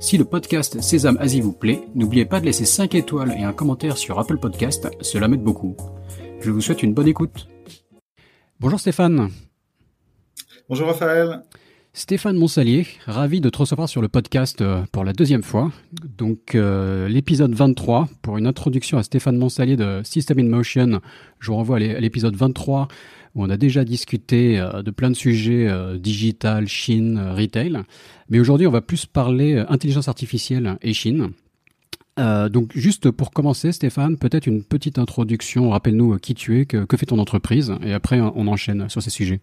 Si le podcast Sésame Asie vous plaît, n'oubliez pas de laisser 5 étoiles et un commentaire sur Apple Podcast, cela m'aide beaucoup. Je vous souhaite une bonne écoute. Bonjour Stéphane. Bonjour Raphaël. Stéphane Monsalier, ravi de te recevoir sur le podcast euh, pour la deuxième fois. Donc euh, l'épisode 23, pour une introduction à Stéphane Monsalier de System in Motion, je vous renvoie à l'épisode 23 on a déjà discuté euh, de plein de sujets digital, Chine, retail. Mais aujourd'hui on va plus parler intelligence artificielle et Chine. donc juste pour commencer, Stéphane, peut-être une petite introduction. Rappelle-nous qui tu es, que, fait ton entreprise, et après on enchaîne sur ces sujets.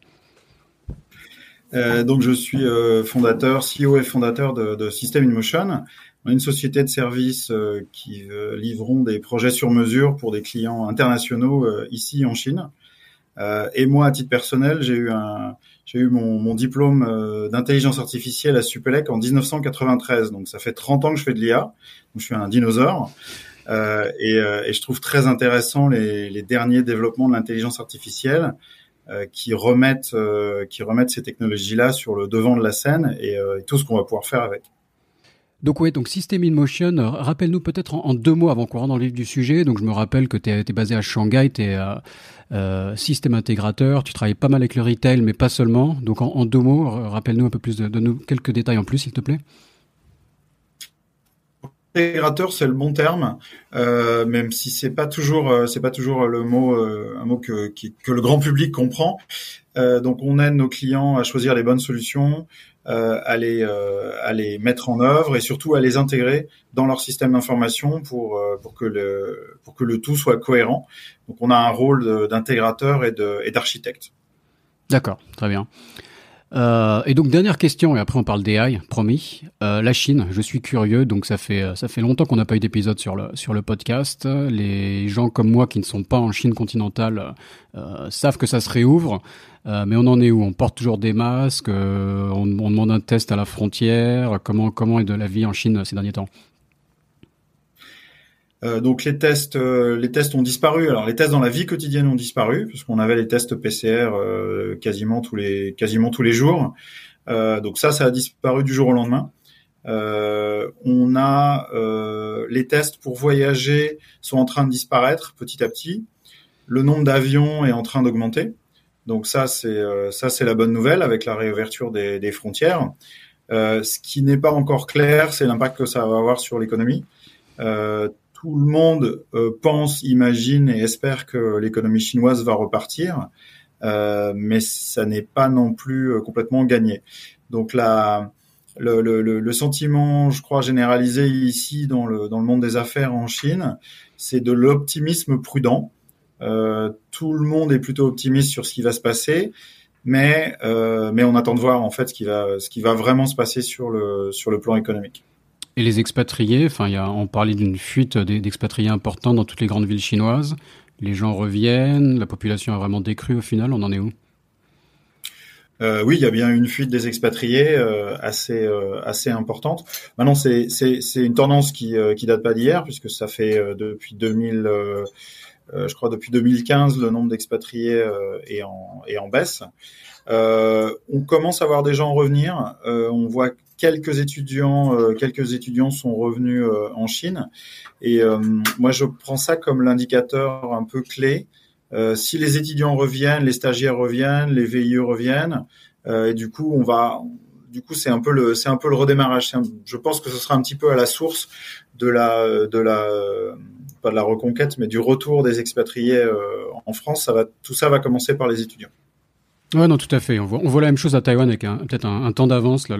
Euh, donc, je suis euh, fondateur, CEO et fondateur de, System in Motion. Une société de services euh, qui livrons des projets sur mesure pour des clients internationaux ici en Chine. Et moi, à titre personnel, j'ai eu un, j'ai eu mon, mon diplôme d'intelligence artificielle à Supélec en 1993. Donc, ça fait 30 ans que je fais de l'IA. Donc, je suis un dinosaure. Euh, et, et, je trouve très intéressant les, les derniers développements de l'intelligence artificielle. Euh, qui remettent euh, qui remettent ces technologies-là sur le devant de la scène et, euh, tout ce qu'on va pouvoir faire avec. Donc ouais, donc System in Motion, rappelle-nous peut-être en, deux mots avant qu'on rentre dans le vif du sujet. Donc je me rappelle que tu es, basé à Shanghai, tu es euh, système intégrateur, tu travailles pas mal avec le retail, mais pas seulement. Donc en, deux mots, rappelle-nous un peu plus, de, nous quelques détails en plus, s'il te plaît intégrateur, c'est le bon terme, euh, même si c'est pas toujours euh, c'est pas toujours le mot euh, un mot que, que le grand public comprend. donc on aide nos clients à choisir les bonnes solutions, à les à les mettre en œuvre et surtout à les intégrer dans leur système d'information pour pour que le pour que le tout soit cohérent. Donc on a un rôle d'intégrateur et de et d'architecte. D'accord, très bien. Euh, et donc dernière question et après on parle d'AI, promis. Euh, la Chine, je suis curieux, donc ça fait ça fait longtemps qu'on n'a pas eu d'épisode sur le sur le podcast. Les gens comme moi qui ne sont pas en Chine continentale euh, savent que ça se réouvre, euh, mais on en est où? On porte toujours des masques, euh, on, on, demande un test à la frontière. Comment comment est de la vie en Chine ces derniers temps? Euh, donc les tests, euh, les tests ont disparu. Alors les tests dans la vie quotidienne ont disparu puisqu'on avait les tests PCR euh, quasiment tous les quasiment tous les jours. donc ça, ça a disparu du jour au lendemain. on a les tests pour voyager sont en train de disparaître petit à petit. Le nombre d'avions est en train d'augmenter. Donc ça, c'est ça, c'est la bonne nouvelle avec la réouverture des, frontières. ce qui n'est pas encore clair, c'est l'impact que ça va avoir sur l'économie. Tout le monde euh, pense, imagine et espère que l'économie chinoise va repartir, euh, mais ça n'est pas non plus euh, complètement gagné. Donc le, sentiment, je crois, généralisé ici dans le, monde des affaires en Chine, c'est de l'optimisme prudent. Tout le monde est plutôt optimiste sur ce qui va se passer, mais, on attend de voir en fait ce qui va, vraiment se passer sur le plan économique. Et les expatriés, enfin, on parlait d'une fuite d'expatriés importants dans toutes les grandes villes chinoises. Les gens reviennent, la population a vraiment décru au final, on en est où? Euh, oui, il y a bien une fuite des expatriés euh, assez euh, assez importante. Maintenant, c'est c'est c'est une tendance qui euh, qui date pas d'hier puisque ça fait euh, depuis 2000 je crois depuis 2015 le nombre d'expatriés est en est en baisse. on commence à voir des gens revenir. on voit quelques étudiants, euh, quelques étudiants sont revenus euh, en Chine. Et euh, moi, je prends ça comme l'indicateur un peu clé. si les étudiants reviennent, les stagiaires reviennent, les VIE reviennent, et du coup, on va, du coup, c'est un peu le, c'est un peu le redémarrage. je pense que ce sera un petit peu à la source de la, de la, pas de la reconquête, mais du retour des expatriés en France. Ça va, tout ça va commencer par les étudiants. Ouais, non, tout à fait. On voit, on voit la même chose à Taïwan avec peut-être un, temps d'avance. Là,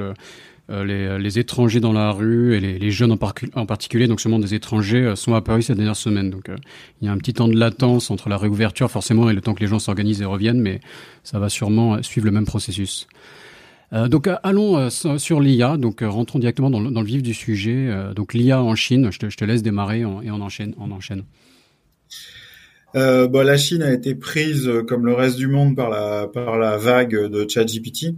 euh, les, les, étrangers dans la rue et les, jeunes en, particulier, donc seulement des étrangers, euh, sont apparus ces dernières semaines. Donc euh, il y a un petit temps de latence entre la réouverture forcément et le temps que les gens s'organisent et reviennent, mais ça va sûrement suivre le même processus. Euh, donc allons sur l'IA, donc rentrons directement dans le, vif du sujet. donc l'IA en Chine, je te, je te laisse démarrer et on enchaîne. On enchaîne. Euh, bah, la Chine a été prise comme le reste du monde par la par la vague de ChatGPT.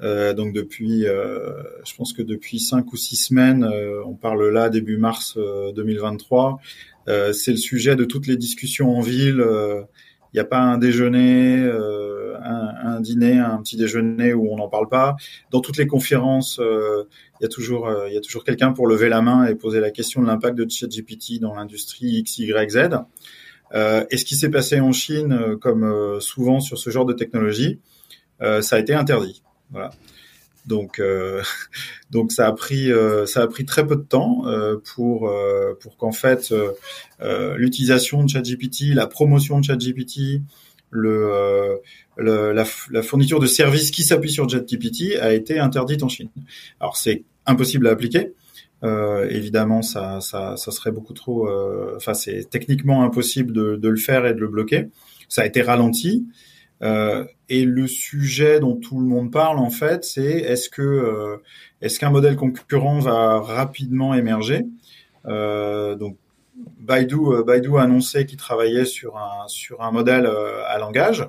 Euh, donc depuis, euh, je pense que depuis cinq ou six semaines, euh, on parle là début mars 2023. Euh, c'est le sujet de toutes les discussions en ville. Il n'y a pas un déjeuner, un, un, dîner, un petit déjeuner où on n'en parle pas. Dans toutes les conférences, il y a toujours, y a toujours quelqu'un pour lever la main et poser la question de l'impact de ChatGPT dans l'industrie X, Y, Z. Euh, et ce qui s'est passé en Chine, comme souvent sur ce genre de technologie, euh, ça a été interdit. Voilà. Donc, euh, donc ça a pris euh, ça a pris très peu de temps euh, pour euh, pour qu'en fait euh, l'utilisation de ChatGPT, la promotion de ChatGPT, la, la, fourniture de services qui s'appuient sur ChatGPT a été interdite en Chine. Alors c'est impossible à appliquer. Évidemment, ça, ça, ça serait beaucoup trop. Enfin, c'est techniquement impossible de, de, le faire et de le bloquer. Ça a été ralenti. Euh, et le sujet dont tout le monde parle en fait, c'est est-ce que euh, est-ce qu'un modèle concurrent va rapidement émerger? Euh, Donc Baidu, Baidu a annoncé qu'il travaillait sur un sur un modèle à langage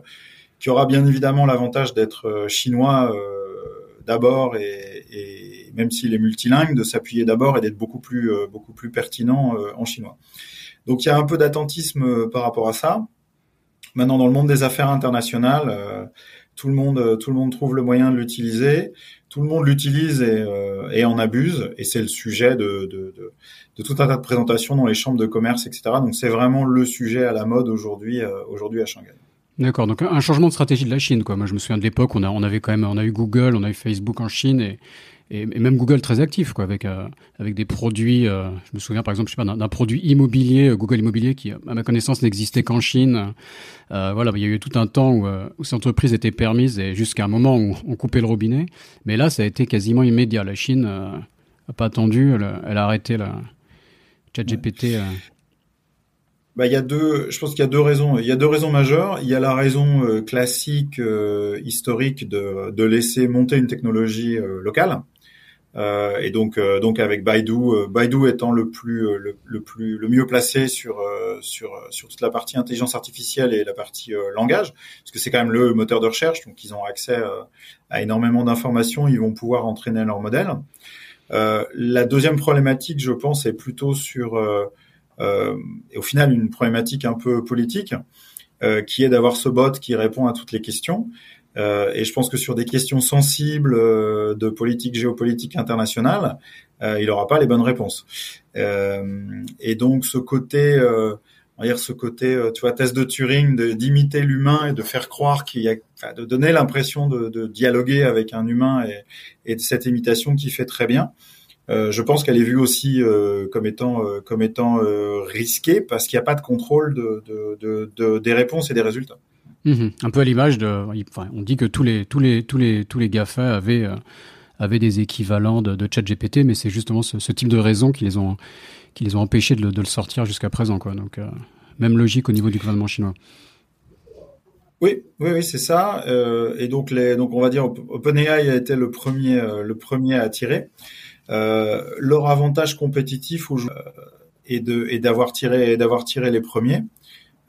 qui aura bien évidemment l'avantage d'être chinois d'abord et, et, même s'il est multilingue, de s'appuyer d'abord et d'être beaucoup plus beaucoup plus pertinent en chinois. Donc il y a un peu d'attentisme par rapport à ça. Maintenant, dans le monde des affaires internationales, euh, tout le monde, euh, tout le monde trouve le moyen de l'utiliser. Tout le monde l'utilise et, euh, en abuse, et c'est le sujet de, de, de, tout un tas de présentations dans les chambres de commerce, etc. Donc c'est vraiment le sujet à la mode aujourd'hui, aujourd'hui à Shanghai. D'accord, donc un changement de stratégie de la Chine. Moi, je me souviens de l'époque, on, on avait quand même, on a eu Google, on a eu Facebook en Chine, et, et, même Google très actif, quoi, avec euh, avec des produits. Euh, je me souviens par exemple, je sais pas, d'un produit immobilier, euh, Google Immobilier, qui à ma connaissance n'existait qu'en Chine. voilà, il y a eu tout un temps où, où ces entreprises étaient permises et jusqu'à un moment où on coupait le robinet. Mais là, ça a été quasiment immédiat. La Chine a pas attendu, elle, elle a arrêté la ChatGPT. Bah, il y a deux, je pense qu'il y a deux raisons. Il y a deux raisons majeures. Il y a la raison classique, historique de, de laisser monter une technologie locale. Euh, et donc, euh, donc avec Baidu, euh, Baidu étant le plus, le, le, plus, le mieux placé sur sur sur toute la partie intelligence artificielle et la partie langage, parce que c'est quand même le moteur de recherche, donc ils ont accès à énormément d'informations, ils vont pouvoir entraîner leur modèle. la deuxième problématique, je pense, est plutôt sur et au final une problématique un peu politique, qui est d'avoir ce bot qui répond à toutes les questions. Euh, et je pense que sur des questions sensibles euh, de politique géopolitique internationale, euh, il n'aura pas les bonnes réponses. et donc ce côté, on va dire ce côté, tu vois, test de Turing, d'imiter l'humain et de faire croire qu'il y a, de donner l'impression de, de, dialoguer avec un humain et, et de cette imitation qui fait très bien. Euh, je pense qu'elle est vue aussi euh, comme étant comme étant risquée parce qu'il n'y a pas de contrôle de, de, de, des réponses et des résultats. Mhm. Un peu à l'image de, enfin, on dit que tous les tous les tous les tous les Gafa avaient euh, avaient des équivalents de, de ChatGPT, mais c'est justement ce, ce, type de raisons qui les ont qui les ont empêchés de le, de le sortir jusqu'à présent, quoi. Donc euh, même logique au niveau du gouvernement chinois. Oui, oui, oui, c'est ça. Euh, et donc les, donc on va dire OpenAI a été le premier, euh, le premier à tirer. Euh, leur avantage compétitif est de, et d'avoir tiré, d'avoir tiré les premiers.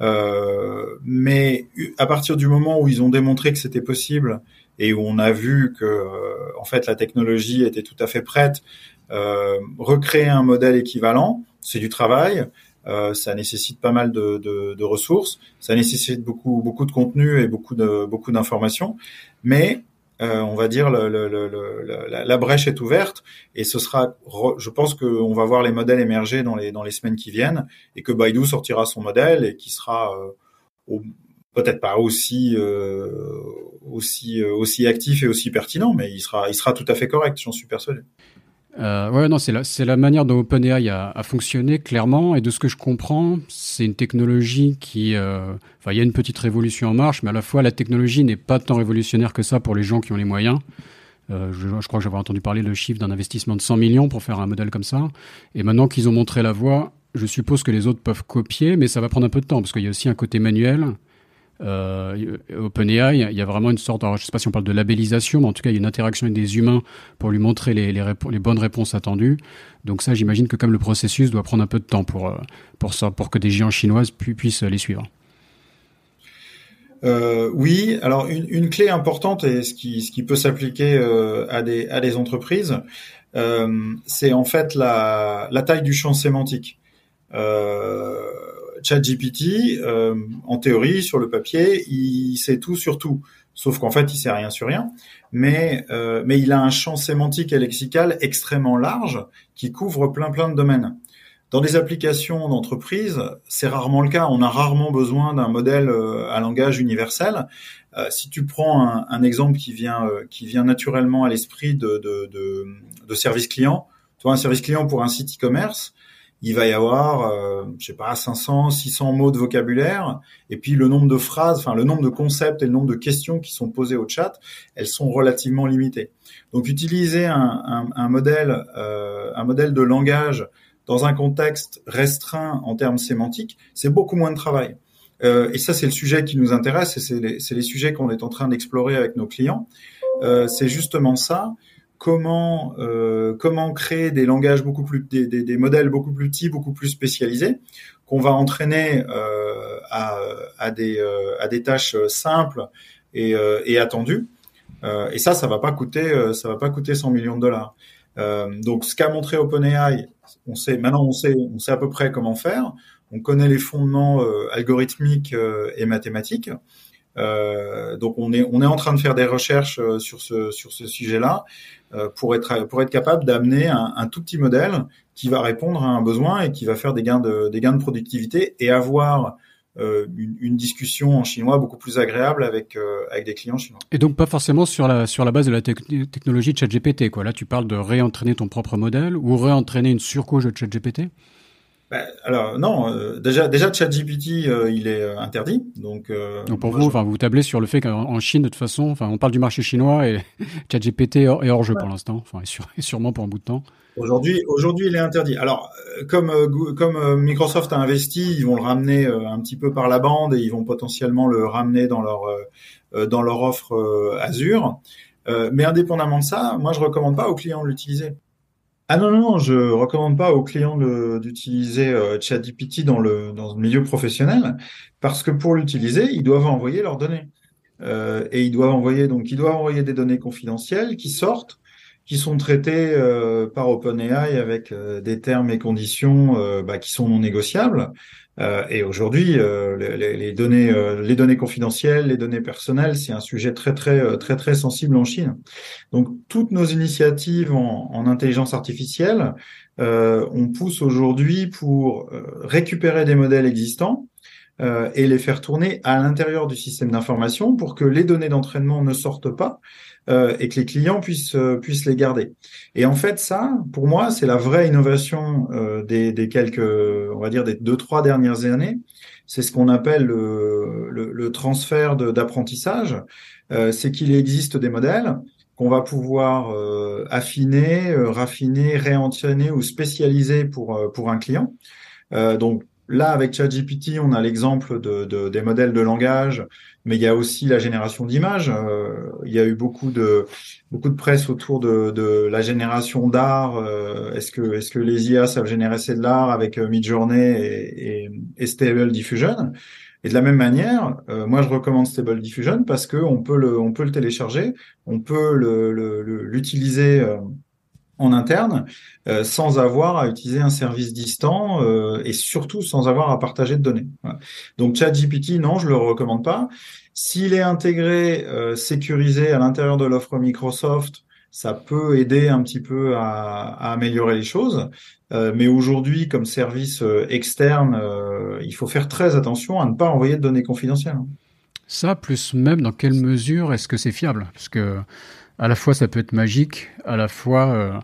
Euh, mais à partir du moment où ils ont démontré que c'était possible et où on a vu que euh, en fait la technologie était tout à fait prête, euh, recréer un modèle équivalent, c'est du travail. Euh, ça nécessite pas mal de, de, de, ressources, ça nécessite beaucoup beaucoup de contenu et beaucoup de beaucoup d'informations, mais euh, on va dire le, le, le, la, la, brèche est ouverte et ce sera, je pense qu'on va voir les modèles émerger dans les dans les semaines qui viennent et que Baidu sortira son modèle et qui sera euh, peut-être pas aussi euh, aussi aussi actif et aussi pertinent, mais il sera il sera tout à fait correct, j'en suis persuadé. Euh, ouais, non, c'est la, c'est la manière dont OpenAI a, a fonctionné clairement. Et de ce que je comprends, c'est une technologie qui, euh, enfin, il y a une petite révolution en marche, mais à la fois la technologie n'est pas tant révolutionnaire que ça pour les gens qui ont les moyens. Euh, je, je, crois que j'avais entendu parler le chiffre d'un investissement de 100 millions pour faire un modèle comme ça. Et maintenant qu'ils ont montré la voie, je suppose que les autres peuvent copier, mais ça va prendre un peu de temps parce qu'il y a aussi un côté manuel. Euh, OpenAI, il y a vraiment une sorte, alors je sais pas si on parle de labellisation, mais en tout cas, il y a une interaction avec des humains pour lui montrer les, bonnes réponses attendues. Donc ça, j'imagine que comme le processus doit prendre un peu de temps pour, euh, ça, pour que des géants chinoises puissent les suivre. Euh, oui, alors une, clé importante et ce qui, peut s'appliquer euh, à, des, à des entreprises, euh, c'est en fait la, la taille du champ sémantique. Euh, ChatGPT, euh, en théorie, sur le papier, il sait tout sur tout, sauf qu'en fait, il sait rien sur rien. Mais, euh, mais il a un champ sémantique et lexical extrêmement large qui couvre plein plein de domaines. Dans des applications d'entreprise, c'est rarement le cas. On a rarement besoin d'un modèle euh, à langage universel. Euh, si tu prends un, un, exemple qui vient, euh, qui vient naturellement à l'esprit de, de, de, de, service client, tu un service client pour un site e-commerce, il va y avoir, euh, je sais pas, 500, 600 mots de vocabulaire, et puis le nombre de phrases, enfin le nombre de concepts et le nombre de questions qui sont posées au chat, elles sont relativement limitées. Donc utiliser un, un, un modèle, euh, un modèle de langage dans un contexte restreint en termes sémantiques, c'est beaucoup moins de travail. Euh, et ça, c'est le sujet qui nous intéresse, et c'est les, les, sujets qu'on est en train d'explorer avec nos clients. Euh, c'est justement ça comment euh, comment créer des langages beaucoup plus des, des, des, modèles beaucoup plus petits, beaucoup plus spécialisés qu'on va entraîner euh, à, à, des euh, à des tâches simples et, euh, et attendues. Euh, et ça, ça va pas coûter ça va pas coûter 100 millions de dollars. donc, ce qu'a montré OpenAI, on sait maintenant on sait on sait à peu près comment faire. On connaît les fondements algorithmiques et mathématiques. Euh, donc on est on est en train de faire des recherches sur ce sur ce sujet-là euh, pour être pour être capable d'amener un, un, tout petit modèle qui va répondre à un besoin et qui va faire des gains de des gains de productivité et avoir euh, une, une, discussion en chinois beaucoup plus agréable avec euh, avec des clients chinois. Et donc pas forcément sur la sur la base de la technologie de ChatGPT quoi. Là tu parles de réentraîner ton propre modèle ou réentraîner une surcouche de ChatGPT? Ben, alors non, euh, déjà déjà ChatGPT euh, il est euh, interdit, donc. donc pour vous, enfin vous tablez sur le fait qu'en Chine de toute façon, enfin on parle du marché chinois et ChatGPT est hors jeu pour l'instant, enfin et, sûrement pour un bout de temps. Aujourd'hui, aujourd'hui, il est interdit. Alors, comme comme Microsoft a investi, ils vont le ramener un petit peu par la bande et ils vont potentiellement le ramener dans leur dans leur offre Azure. mais indépendamment de ça, moi je recommande pas aux clients de l'utiliser. Ah non, non, je recommande pas aux clients d'utiliser euh, ChatGPT dans le, dans le milieu professionnel parce que pour l'utiliser, ils doivent envoyer leurs données. Euh, et ils doivent envoyer, donc, ils doivent envoyer des données confidentielles qui sortent, qui sont traitées euh, par OpenAI avec euh, des termes et conditions euh, bah, qui sont non négociables. Euh, et aujourd'hui, euh, les, données, euh, les données confidentielles, les données personnelles, c'est un sujet très très très très sensible en Chine. Donc toutes nos initiatives en intelligence artificielle, on pousse aujourd'hui pour récupérer des modèles existants et les faire tourner à l'intérieur du système d'information pour que les données d'entraînement ne sortent pas euh, et que les clients puissent euh, puissent les garder. Et en fait, ça, pour moi, c'est la vraie innovation euh, des, des, quelques, on va dire, des deux trois dernières années. C'est ce qu'on appelle le, le, le transfert d'apprentissage. c'est qu'il existe des modèles qu'on va pouvoir affiner, raffiner, réentraîner ou spécialiser pour pour un client. donc Là, avec ChatGPT, on a l'exemple de, de, des modèles de langage, mais il y a aussi la génération d'images. Euh, il y a eu beaucoup de beaucoup de presse autour de, de la génération d'art. Euh, est-ce que est-ce que les IA savent générer de l'art avec euh, Midjourney et, et, Stable Diffusion? Et de la même manière, moi je recommande Stable Diffusion parce que on peut le on peut le télécharger, on peut l'utiliser. Le, le, en interne euh, sans avoir à utiliser un service distant euh, et surtout sans avoir à partager de données. Voilà. Donc ChatGPT, non, je le recommande pas. S'il est intégré, euh, sécurisé à l'intérieur de l'offre Microsoft, ça peut aider un petit peu à, à améliorer les choses. Mais aujourd'hui, comme service externe, il faut faire très attention à ne pas envoyer de données confidentielles. Ça, plus même, dans quelle mesure est-ce que c'est fiable? Parce que à la fois ça peut être magique, à la fois euh,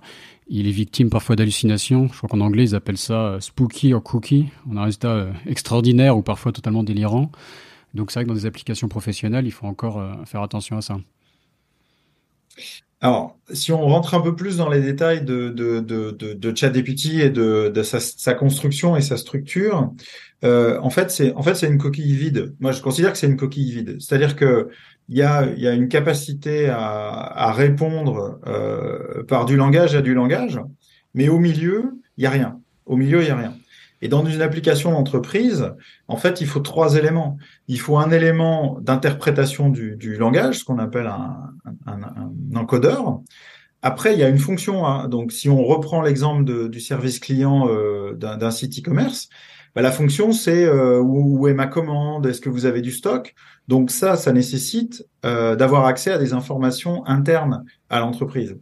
il est victime parfois d'hallucinations. Je crois qu'en anglais ils appellent ça euh, spooky or cookie. On a un résultat euh, extraordinaire ou parfois totalement délirant. Donc c'est vrai que dans des applications professionnelles, il faut encore faire attention à ça. Alors, si on rentre un peu plus dans les détails de, de, ChatGPT et de, sa, construction et sa structure, euh, en fait, c'est en fait une coquille vide. Moi, je considère que c'est une coquille vide. C'est-à-dire que il y a, y a une capacité à, à répondre euh, par du langage à du langage, mais au milieu, il y a rien. Au milieu, il y a rien. Et dans une application d'entreprise, en fait, il faut trois éléments. Il faut un élément d'interprétation du, langage, ce qu'on appelle un, encodeur. Après, il y a une fonction. Hein. Donc, si on reprend l'exemple du service client euh, d'un site e-commerce, bah, la fonction, c'est euh, où, est ma commande? Est-ce que vous avez du stock? Donc ça, ça nécessite euh, d'avoir accès à des informations internes à l'entreprise.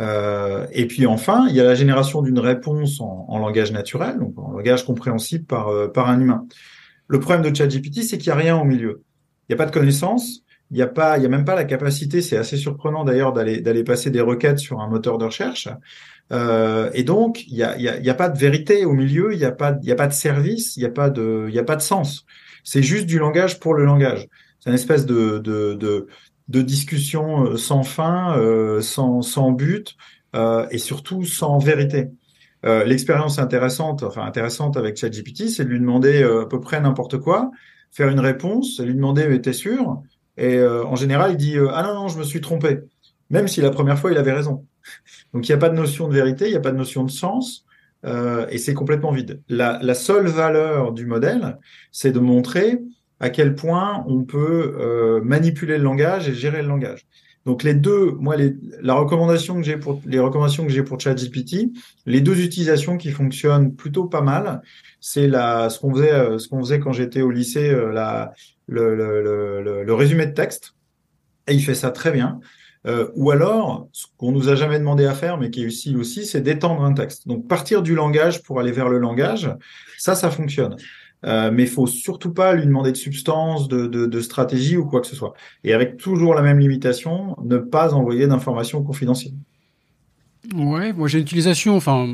Euh, et puis enfin, il y a la génération d'une réponse en, langage naturel, donc en langage compréhensible par, euh, par un humain. Le problème de ChatGPT, c'est qu'il n'y a rien au milieu. Il n'y a pas de connaissances, il n'y a pas, il y a même pas la capacité. C'est assez surprenant d'ailleurs d'aller d'aller passer des requêtes sur un moteur de recherche. Euh, et donc, il n'y a, y y a, pas de vérité au milieu, il n'y a pas, il y a pas de service, il n'y a pas de, il y a pas de sens. C'est juste du langage pour le langage. C'est une espèce de, de, de, de discussion euh, sans fin, euh, sans, sans but euh, et surtout sans vérité. L'expérience intéressante, enfin intéressante avec ChatGPT, c'est de lui demander à peu près n'importe quoi, faire une réponse, lui demander t'es sûr? Et en général, il dit ah non non, je me suis trompé, même si la première fois il avait raison. Donc il n'y a pas de notion de vérité, il n'y a pas de notion de sens. Et c'est complètement vide. La, la, seule valeur du modèle, c'est de montrer à quel point on peut euh, manipuler le langage et gérer le langage. Donc les deux, moi, les, la recommandation que j'ai pour les recommandations que j'ai pour ChatGPT, les deux utilisations qui fonctionnent plutôt pas mal, c'est la ce qu'on faisait euh, ce qu'on faisait quand j'étais au lycée, euh, la le, le, le, le, résumé de texte, et il fait ça très bien. Euh, ou alors, ce qu'on nous a jamais demandé à faire, mais qui est utile aussi, c'est d'étendre un texte. Donc partir du langage pour aller vers le langage, ça, ça fonctionne. Euh, mais faut surtout pas lui demander de substance, de, de, stratégie ou quoi que ce soit. Et avec toujours la même limitation, ne pas envoyer d'informations confidentielles. Ouais, moi j'ai l'utilisation, enfin,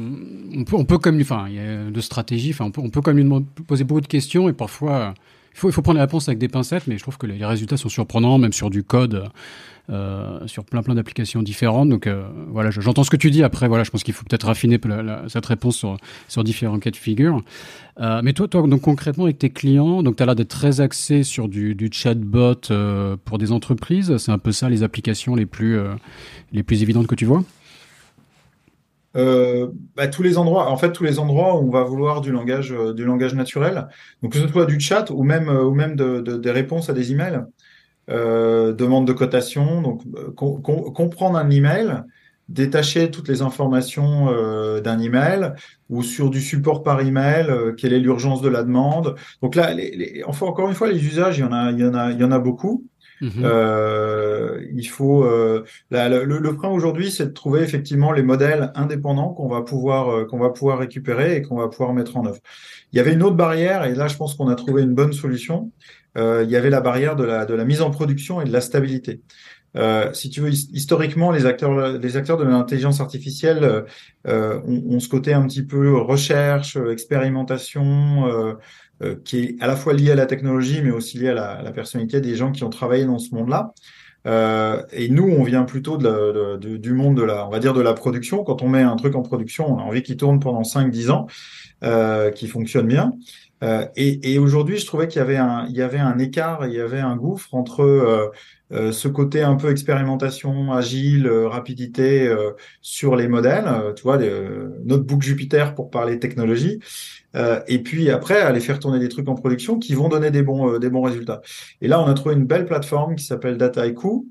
on peut, on peut comme, enfin, il y a de stratégie, enfin, on peut, on peut comme lui poser beaucoup de questions et parfois, il faut prendre les réponses avec des pincettes, mais je trouve que les résultats sont surprenants, même sur du code. Euh, sur plein plein d'applications différentes. Donc euh, voilà, j'entends ce que tu dis. Après voilà, je pense qu'il faut peut-être raffiner cette réponse sur, différents cas de figure. Euh, mais toi, toi, donc concrètement avec tes clients, donc tu as l'air d'être très axé sur du, chatbot pour des entreprises. C'est un peu ça les applications les plus les plus évidentes que tu vois? Euh, bah, tous les endroits, en fait, tous les endroits où on va vouloir du langage, du langage naturel. Donc que ce soit du chat ou même ou même de, de, des réponses à des emails euh, demande de cotation, donc euh, comprendre un email, détacher toutes les informations euh, d'un email ou sur du support par email, euh, quelle est l'urgence de la demande. Donc là, les, les, enfin, encore une fois, les usages, il y en a, il y en a, il y en a beaucoup. Mhm. Euh, il faut euh, la, le, le, frein aujourd'hui, c'est de trouver effectivement les modèles indépendants qu'on va pouvoir qu'on va pouvoir récupérer et qu'on va pouvoir mettre en œuvre. Il y avait une autre barrière et là, je pense qu'on a trouvé une bonne solution euh, il y avait la barrière de la, de la mise en production et de la stabilité. Euh, si tu veux, historiquement, les acteurs, les acteurs de l'intelligence artificielle euh, euh ont, ce côté un petit peu recherche, expérimentation, euh, euh, qui est à la fois lié à la technologie, mais aussi lié à la, à la personnalité des gens qui ont travaillé dans ce monde-là. et nous, on vient plutôt de, de, du monde de la, on va dire de la production. Quand on met un truc en production, on a envie qu'il tourne pendant 5-10 ans, qu'il fonctionne bien. Euh, et, et aujourd'hui, je trouvais qu'il y avait un, il y avait un écart, il y avait un gouffre entre euh, euh ce côté un peu expérimentation, agile, euh, rapidité sur les modèles, tu vois, des, notebook Jupiter pour parler technologie, et puis après aller faire tourner des trucs en production qui vont donner des bons, des bons résultats. Et là, on a trouvé une belle plateforme qui s'appelle Dataiku,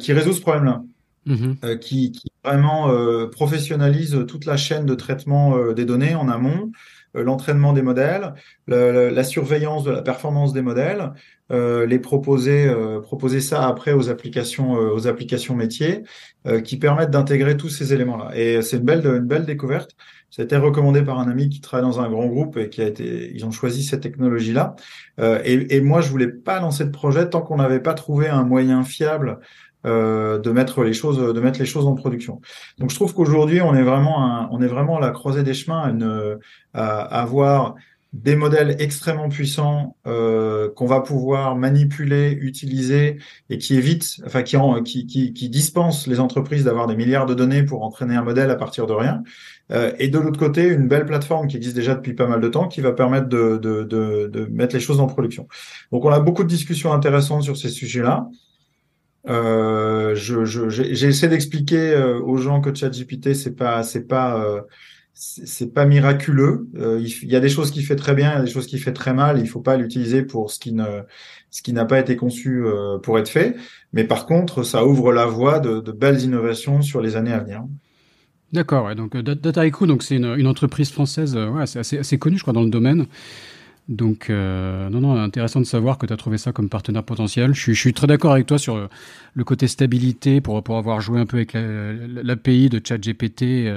qui résout ce problème-là. Mm-hmm. qui, qui, vraiment professionnalise toute la chaîne de traitement des données en amont, euh, l'entraînement des modèles, la surveillance de la performance des modèles, euh, les proposer, euh, proposer ça après aux applications, aux applications métiers, qui permettent d'intégrer tous ces éléments-là. Et c'est une belle, une belle découverte. Ça a été recommandé par un ami qui travaille dans un grand groupe et qui a été, ils ont choisi cette technologie-là. et, et, moi, je voulais pas lancer de projet tant qu'on n'avait pas trouvé un moyen fiable euh, de mettre les choses, de mettre les choses en production. Donc je trouve qu'aujourd'hui on est vraiment, on est vraiment à la croisée des chemins, à, à avoir des modèles extrêmement puissants euh, qu'on va pouvoir manipuler, utiliser et qui évitent, enfin qui, qui, qui, qui dispensent les entreprises d'avoir des milliards de données pour entraîner un modèle à partir de rien. Euh, et de l'autre côté, une belle plateforme qui existe déjà depuis pas mal de temps, qui va permettre de, de, de, de mettre les choses en production. Donc on a beaucoup de discussions intéressantes sur ces sujets-là. Euh, je, je, j'ai essayé d'expliquer euh, aux gens que ChatGPT c'est pas c'est pas euh, c'est pas miraculeux. Euh, il, y a des choses qui fait très bien, il y a des choses qui fait très mal. Il faut pas l'utiliser pour ce qui ne ce qui n'a pas été conçu pour être fait. Mais par contre, ça ouvre la voie de, de belles innovations sur les années à venir. D'accord. Ouais, donc Dataiku, donc c'est une, une, entreprise française, ouais, c'est assez, assez connue, je crois, dans le domaine. Donc, euh, non, non, intéressant de savoir que tu as trouvé ça comme partenaire potentiel. Je suis, très d'accord avec toi sur euh, le côté stabilité pour, pour avoir joué un peu avec l'API de ChatGPT.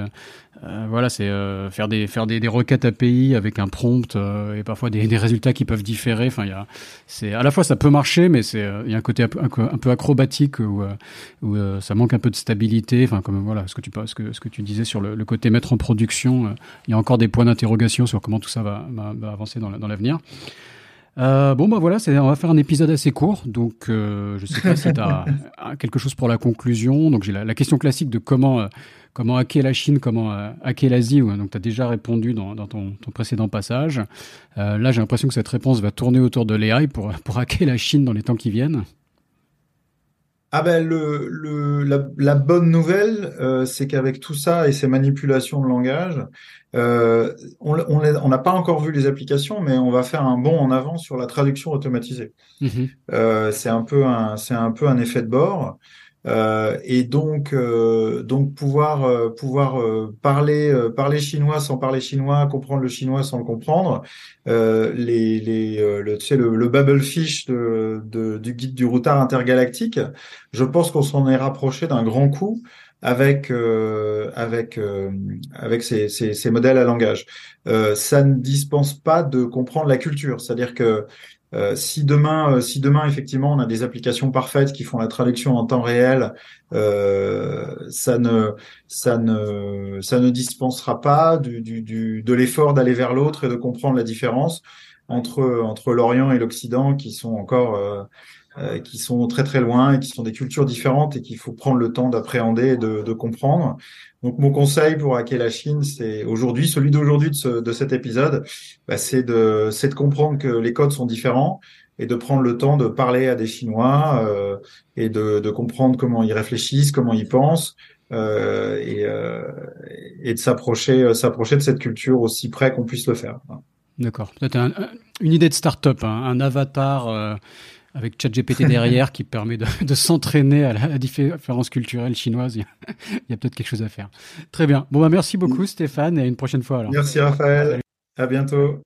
Euh, voilà, c'est faire des faire des, des, requêtes API avec un prompt et parfois des, résultats qui peuvent différer. Enfin, il c'est à la fois ça peut marcher, mais c'est il y a un côté un peu, acrobatique où, où ça manque un peu de stabilité. Enfin, comme voilà, ce que tu ce que ce que tu disais sur le, côté mettre en production, il y a encore des points d'interrogation sur comment tout ça va, va, va avancer dans, dans Euh, bon, bah voilà, on va faire un épisode assez court. Donc, euh, je sais pas si tu as quelque chose pour la conclusion. Donc, j'ai la, la, question classique de comment, euh, comment hacker la Chine, comment hacker l'Asie. Donc, tu as déjà répondu dans, dans ton, ton, précédent passage. Là, j'ai l'impression que cette réponse va tourner autour de l'AI pour, pour hacker la Chine dans les temps qui viennent. Ah ben le, le la, la, bonne nouvelle, euh, c'est qu'avec tout ça et ces manipulations de langage, euh, on n'a pas encore vu les applications, mais on va faire un bond en avant sur la traduction automatisée. Mmh euh, c'est un peu un c'est un peu un effet de bord. Euh, et donc, euh, donc pouvoir euh, pouvoir euh, parler euh, parler chinois sans parler chinois, comprendre le chinois sans le comprendre. les les le, tu sais le, le bubblefish de, de, du guide du routard intergalactique. Je pense qu'on s'en est rapproché d'un grand coup avec avec avec ces, ces, ces, modèles à langage. ça ne dispense pas de comprendre la culture, c'est-à-dire que euh, si demain, euh, si demain effectivement on a des applications parfaites qui font la traduction en temps réel, euh, ça ne, ça ne, ça ne dispensera pas du, du, du de l'effort d'aller vers l'autre et de comprendre la différence entre entre l'Orient et l'Occident qui sont encore euh, euh, qui sont très très loin et qui sont des cultures différentes et qu'il faut prendre le temps d'appréhender et de, de, comprendre. Donc mon conseil pour hacker la Chine, c'est aujourd'hui, celui d'aujourd'hui de, ce, de, cet épisode, bah, c'est de, de comprendre que les codes sont différents et de prendre le temps de parler à des Chinois euh, et de, de, comprendre comment ils réfléchissent, comment ils pensent. Euh, et, euh, et de s'approcher s'approcher de cette culture aussi près qu'on puisse le faire. D'accord. Peut-être un, une idée de start-up, hein, un avatar euh, avec ChatGPT derrière qui permet de, de s'entraîner à la différence culturelle chinoise. Il y a, peut-être quelque chose à faire. Très bien. Bon, bah, merci beaucoup, Stéphane, et à une prochaine fois. Alors. Merci, Raphaël. Salut. À bientôt.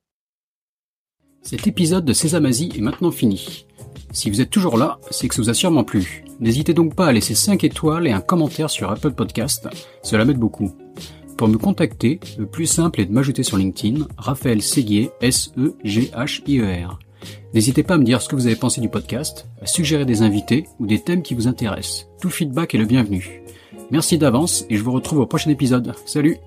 Cet épisode de Sésame Asie est maintenant fini. Si vous êtes toujours là, c'est que ça vous a sûrement plu. N'hésitez donc pas à laisser 5 étoiles et un commentaire sur Apple Podcast. Cela m'aide beaucoup. Pour me contacter, le plus simple est de m'ajouter sur LinkedIn, Raphaël Séguier, S-E-G-H-I-E-R. N'hésitez pas à me dire ce que vous avez pensé du podcast, à suggérer des invités ou des thèmes qui vous intéressent. Tout feedback est le bienvenu. Merci d'avance et je vous retrouve au prochain épisode. Salut